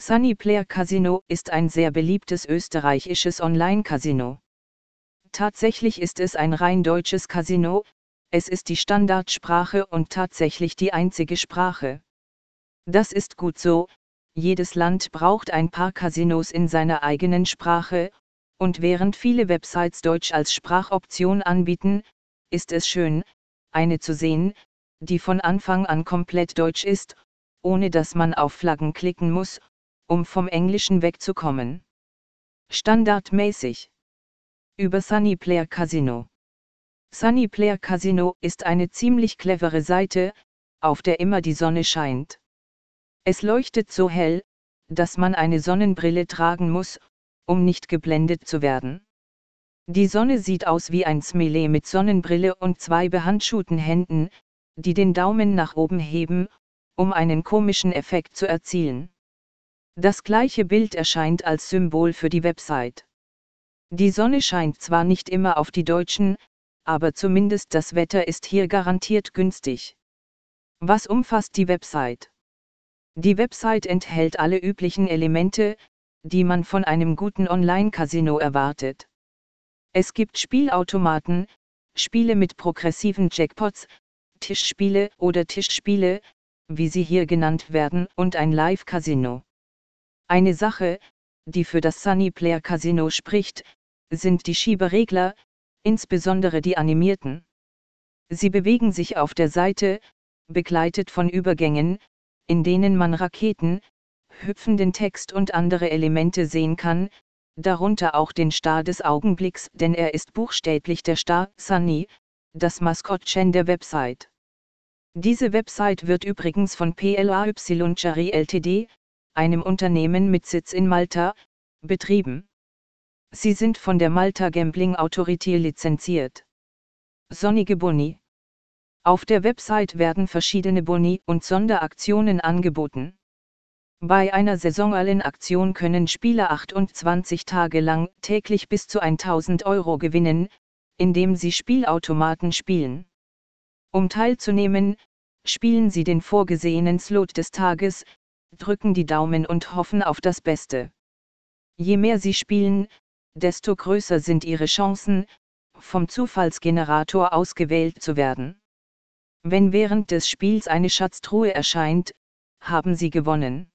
Sunny Player Casino ist ein sehr beliebtes österreichisches Online-Casino. Tatsächlich ist es ein rein deutsches Casino, es ist die Standardsprache und tatsächlich die einzige Sprache. Das ist gut so, jedes Land braucht ein paar Casinos in seiner eigenen Sprache, und während viele Websites Deutsch als Sprachoption anbieten, ist es schön, eine zu sehen, die von Anfang an komplett deutsch ist, ohne dass man auf Flaggen klicken muss, um vom Englischen wegzukommen. Standardmäßig. Über Sunny Player Casino. Sunny Player Casino ist eine ziemlich clevere Seite, auf der immer die Sonne scheint. Es leuchtet so hell, dass man eine Sonnenbrille tragen muss, um nicht geblendet zu werden. Die Sonne sieht aus wie ein Smiley mit Sonnenbrille und zwei behandschuhten Händen, die den Daumen nach oben heben, um einen komischen Effekt zu erzielen. Das gleiche Bild erscheint als Symbol für die Website. Die Sonne scheint zwar nicht immer auf die Deutschen, aber zumindest das Wetter ist hier garantiert günstig. Was umfasst die Website? Die Website enthält alle üblichen Elemente, die man von einem guten Online-Casino erwartet. Es gibt Spielautomaten, Spiele mit progressiven Jackpots, Tischspiele oder Tischspiele, wie sie hier genannt werden, und ein Live-Casino. Eine Sache, die für das Sunny Player Casino spricht, sind die Schieberegler, insbesondere die animierten. Sie bewegen sich auf der Seite, begleitet von Übergängen, in denen man Raketen, hüpfenden Text und andere Elemente sehen kann, darunter auch den Star des Augenblicks, denn er ist buchstäblich der Star, Sunny, das Maskottchen der Website. Diese Website wird übrigens von PLAY Chari Ltd, einem Unternehmen mit Sitz in Malta, betrieben. Sie sind von der Malta Gambling Authority lizenziert. Sonnige Boni. Auf der Website werden verschiedene Boni und Sonderaktionen angeboten. Bei einer saisonalen Aktion können Spieler 28 Tage lang täglich bis zu 1000 Euro gewinnen, indem sie Spielautomaten spielen. Um teilzunehmen, spielen sie den vorgesehenen Slot des Tages, drücken die Daumen und hoffen auf das Beste. Je mehr sie spielen, desto größer sind ihre Chancen, vom Zufallsgenerator ausgewählt zu werden. Wenn während des Spiels eine Schatztruhe erscheint, haben sie gewonnen.